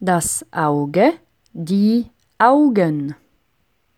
das Auge, die Augen.